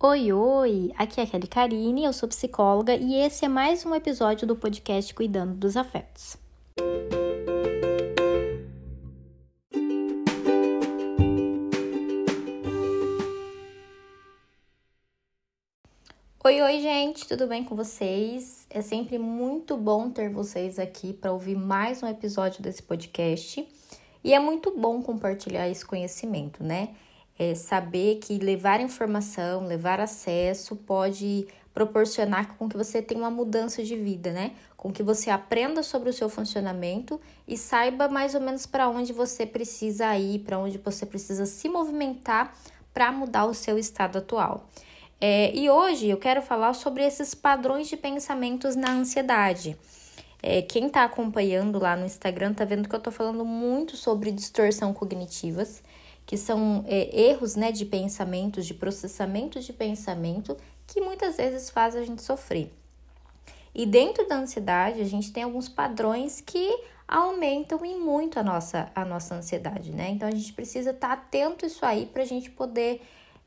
Oi, oi! Aqui é a Kelly Karine, eu sou psicóloga e esse é mais um episódio do podcast Cuidando dos Afetos. Oi, oi, gente, tudo bem com vocês? É sempre muito bom ter vocês aqui para ouvir mais um episódio desse podcast e é muito bom compartilhar esse conhecimento, né? É, saber que levar informação, levar acesso pode proporcionar com que você tenha uma mudança de vida, né? Com que você aprenda sobre o seu funcionamento e saiba mais ou menos para onde você precisa ir, para onde você precisa se movimentar para mudar o seu estado atual. É, e hoje eu quero falar sobre esses padrões de pensamentos na ansiedade. É, quem está acompanhando lá no Instagram tá vendo que eu estou falando muito sobre distorção cognitivas que são é, erros né, de pensamentos, de processamento de pensamento, que muitas vezes fazem a gente sofrer. E dentro da ansiedade, a gente tem alguns padrões que aumentam e muito a nossa, a nossa ansiedade, né? Então a gente precisa estar tá atento isso aí para a gente poder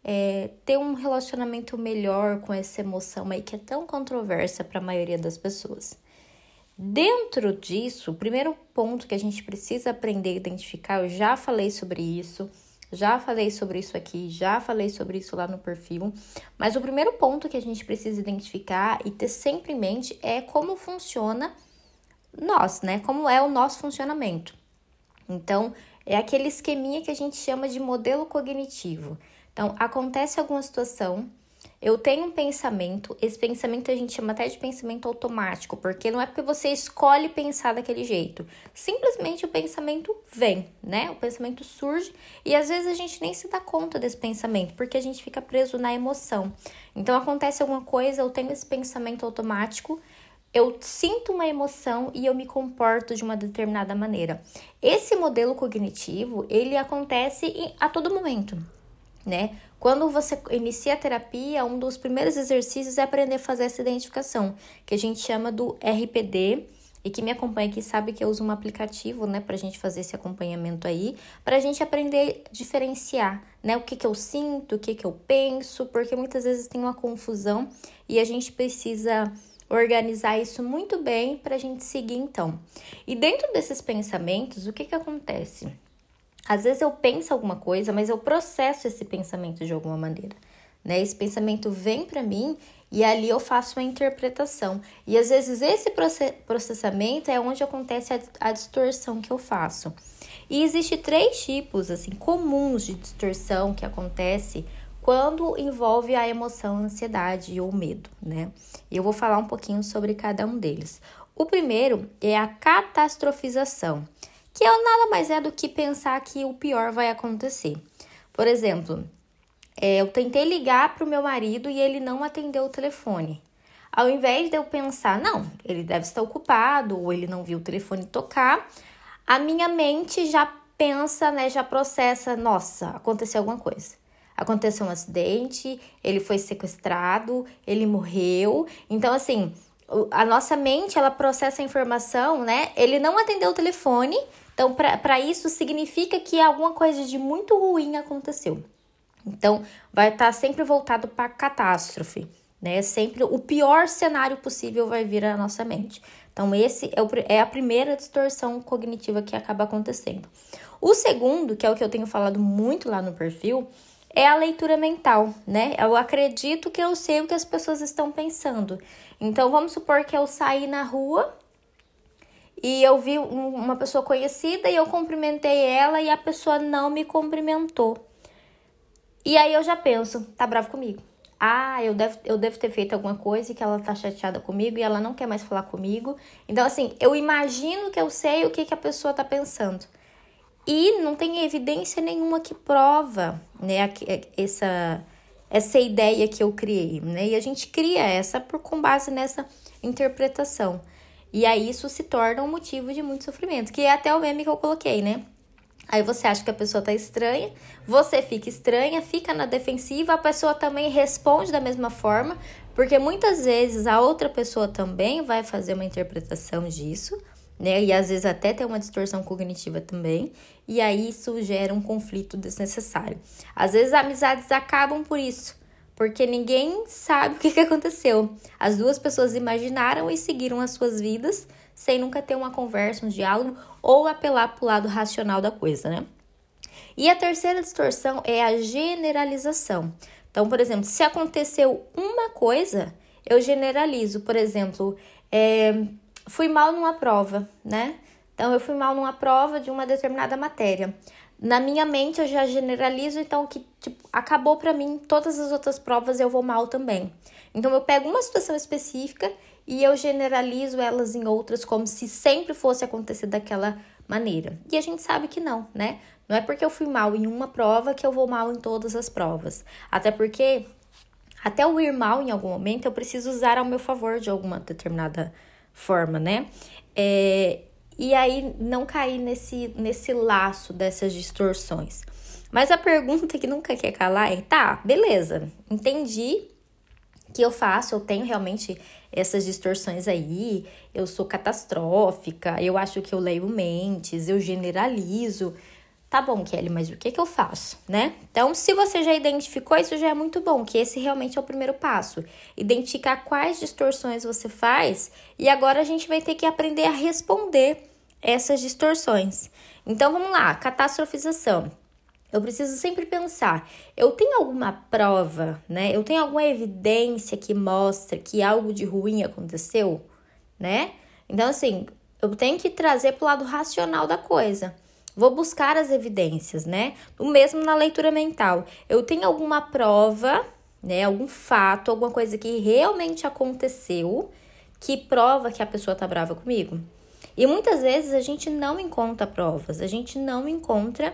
é, ter um relacionamento melhor com essa emoção aí que é tão controversa para a maioria das pessoas. Dentro disso, o primeiro ponto que a gente precisa aprender a identificar, eu já falei sobre isso, já falei sobre isso aqui, já falei sobre isso lá no perfil, mas o primeiro ponto que a gente precisa identificar e ter sempre em mente é como funciona nós, né? Como é o nosso funcionamento. Então, é aquele esqueminha que a gente chama de modelo cognitivo. Então, acontece alguma situação, eu tenho um pensamento, esse pensamento a gente chama até de pensamento automático, porque não é porque você escolhe pensar daquele jeito. Simplesmente o pensamento vem, né? O pensamento surge e às vezes a gente nem se dá conta desse pensamento, porque a gente fica preso na emoção. Então acontece alguma coisa, eu tenho esse pensamento automático, eu sinto uma emoção e eu me comporto de uma determinada maneira. Esse modelo cognitivo, ele acontece a todo momento né? Quando você inicia a terapia, um dos primeiros exercícios é aprender a fazer essa identificação, que a gente chama do RPD. E que me acompanha aqui sabe que eu uso um aplicativo, né, pra gente fazer esse acompanhamento aí, pra gente aprender a diferenciar, né, o que que eu sinto, o que que eu penso, porque muitas vezes tem uma confusão e a gente precisa organizar isso muito bem pra gente seguir então. E dentro desses pensamentos, o que que acontece? Às vezes eu penso alguma coisa, mas eu processo esse pensamento de alguma maneira. Né? Esse pensamento vem para mim e ali eu faço uma interpretação. E às vezes esse processamento é onde acontece a, distorção que eu faço. E existe três tipos assim comuns de distorção que acontece quando envolve a emoção ansiedade ou medo, né? Eu vou falar um pouquinho sobre cada um deles. O primeiro é a catastrofização que é nada mais é do que pensar que o pior vai acontecer. Por exemplo, é, eu tentei ligar para o meu marido e ele não atendeu o telefone. Ao invés de eu pensar, não, ele deve estar ocupado ou ele não viu o telefone tocar, a minha mente já pensa, né, já processa, nossa, aconteceu alguma coisa. Aconteceu um acidente, ele foi sequestrado, ele morreu. Então, assim, a nossa mente, ela processa a informação, né? Ele não atendeu o telefone, então, para isso, significa que alguma coisa de muito ruim aconteceu. Então, vai estar tá sempre voltado para catástrofe, né? Sempre o pior cenário possível vai vir à nossa mente. Então, esse é, o, é a primeira distorção cognitiva que acaba acontecendo. O segundo, que é o que eu tenho falado muito lá no perfil, é a leitura mental, né? Eu acredito que eu sei o que as pessoas estão pensando. Então, vamos supor que eu saí na rua e eu vi uma pessoa conhecida e eu cumprimentei ela e a pessoa não me cumprimentou. E aí eu já penso, tá bravo comigo. Ah, eu devo, eu devo ter feito alguma coisa e que ela tá chateada comigo e ela não quer mais falar comigo. Então, assim, eu imagino que eu sei o que, que a pessoa tá pensando. E não tem evidência nenhuma que prova, né, essa, essa ideia que eu criei, né? E a gente cria essa por, com base nessa interpretação. E aí isso se torna um motivo de muito sofrimento, que é até o meme que eu coloquei, né? Aí você acha que a pessoa tá estranha, você fica estranha, fica na defensiva, a pessoa também responde da mesma forma, porque muitas vezes a outra pessoa também vai fazer uma interpretação disso, né? E às vezes até tem uma distorção cognitiva também, e aí isso gera um conflito desnecessário. Às vezes amizades acabam por isso, porque ninguém sabe o que, aconteceu. As duas pessoas imaginaram e seguiram as suas vidas sem nunca ter uma conversa, um diálogo ou apelar para o lado racional da coisa, né? E a terceira distorção é a generalização. Então, por exemplo, se aconteceu uma coisa, eu generalizo. Por exemplo, é, fui mal numa prova, né? Então, eu fui mal numa prova de uma determinada matéria na minha mente eu já generalizo, então que tipo, acabou para mim, todas as outras provas eu vou mal também. Então eu pego uma situação específica e eu generalizo elas em outras como se sempre fosse acontecer daquela maneira. E a gente sabe que não, né? Não é porque eu fui mal em uma prova que eu vou mal em todas as provas. Até porque até eu ir mal em algum momento eu preciso usar ao meu favor de alguma determinada forma, né? É, e aí não cair nesse, nesse laço dessas distorções. Mas a pergunta que nunca quer calar é: tá, beleza, entendi que eu faço, eu tenho realmente essas distorções aí, eu sou catastrófica, eu acho que eu leio mentes, eu generalizo. Tá bom, Kelly, mas o que, que eu faço, né? Então, se você já identificou, isso já é muito bom, que esse realmente é o primeiro passo. Identificar quais distorções você faz e agora a gente vai ter que aprender a responder essas distorções. Então vamos lá, catastrofização. Eu preciso sempre pensar, eu tenho alguma prova, né? Eu tenho alguma evidência que mostra que algo de ruim aconteceu, né? Então assim, eu tenho que trazer para o lado racional da coisa. Vou buscar as evidências, né? O mesmo na leitura mental. Eu tenho alguma prova, né? Algum fato, alguma coisa que realmente aconteceu que prova que a pessoa tá brava comigo. E muitas vezes a gente não encontra provas, a gente não encontra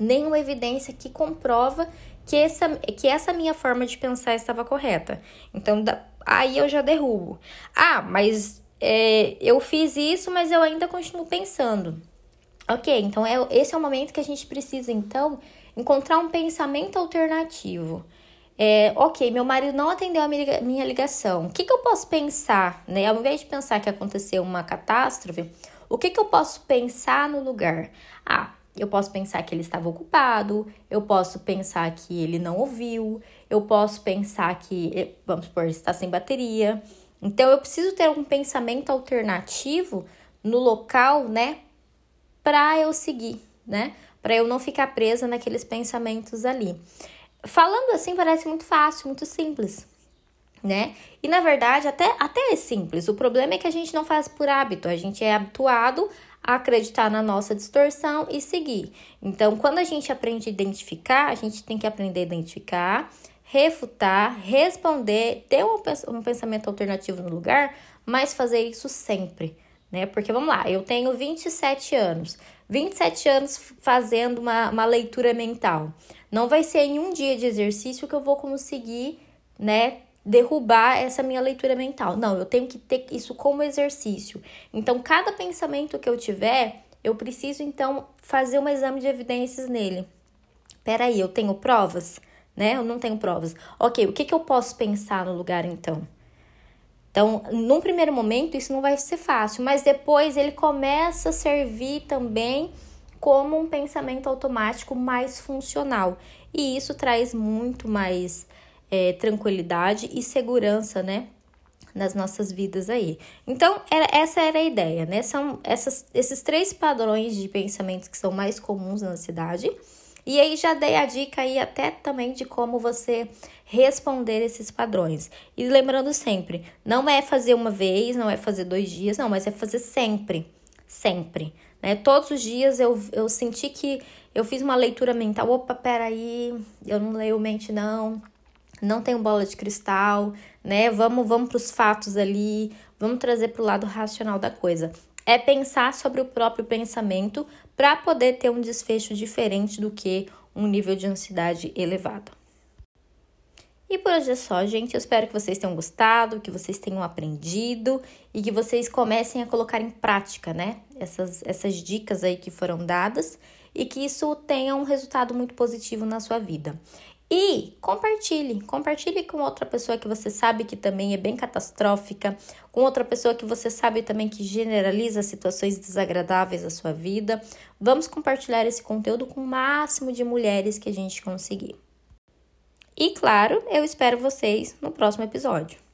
nenhuma evidência que comprova que essa, que essa minha forma de pensar estava correta. Então, da, aí eu já derrubo. Ah, mas é, eu fiz isso, mas eu ainda continuo pensando. Ok, então é, esse é o momento que a gente precisa, então, encontrar um pensamento alternativo. É, ok, meu marido não atendeu a minha ligação. O que, que eu posso pensar, né? Ao invés de pensar que aconteceu uma catástrofe, o que, que eu posso pensar no lugar? Ah, eu posso pensar que ele estava ocupado, eu posso pensar que ele não ouviu, eu posso pensar que, eh, vamos supor, está sem bateria. Então, eu preciso ter um pensamento alternativo no local, né? Para eu seguir, né? Para eu não ficar presa naqueles pensamentos ali. Falando assim parece muito fácil, muito simples, né? E na verdade até, até é simples. O problema é que a gente não faz por hábito, a gente é habituado a acreditar na nossa distorção e seguir. Então, quando a gente aprende a identificar, a gente tem que aprender a identificar, refutar, responder, ter um, pensamento alternativo no lugar, mas fazer isso sempre, né? Porque vamos lá, eu tenho 27 anos, 27 anos fazendo uma, uma leitura mental. Não vai ser em um dia de exercício que eu vou conseguir, né, derrubar essa minha leitura mental. Não, eu tenho que ter isso como exercício. Então, cada pensamento que eu tiver, eu preciso então fazer um exame de evidências nele. Peraí, eu tenho provas? Né? Eu não tenho provas. Ok, o que, que eu posso pensar no lugar então? Então, num primeiro momento, isso não vai ser fácil, mas depois ele começa a servir também como um pensamento automático mais funcional. E isso traz muito mais é, tranquilidade e segurança, né? Nas nossas vidas aí. Então, era, essa era a ideia, né? São essas, esses três padrões de pensamentos que são mais comuns na cidade. E aí já dei a dica aí até também de como você responder esses padrões. E lembrando sempre, não é fazer uma vez, não é fazer dois dias, não, mas é fazer sempre. Sempre. Né? Todos os dias eu, eu senti que eu fiz uma leitura mental. Opa, peraí, eu não leio mente, não. Não tenho bola de cristal, né? Vamos, vamos para os fatos ali, vamos trazer para o lado racional da coisa. É pensar sobre o próprio pensamento para poder ter um desfecho diferente do que um nível de ansiedade elevado. E por hoje é só, gente. Eu espero que vocês tenham gostado, que vocês tenham aprendido e que vocês comecem a colocar em prática, né? Essas, essas dicas aí que foram dadas e que isso tenha um resultado muito positivo na sua vida. E compartilhe, compartilhe com outra pessoa que você sabe que também é bem catastrófica, com outra pessoa que você sabe também que generaliza situações desagradáveis da sua vida. Vamos compartilhar esse conteúdo com o máximo de mulheres que a gente conseguir. E claro, eu espero vocês no próximo episódio.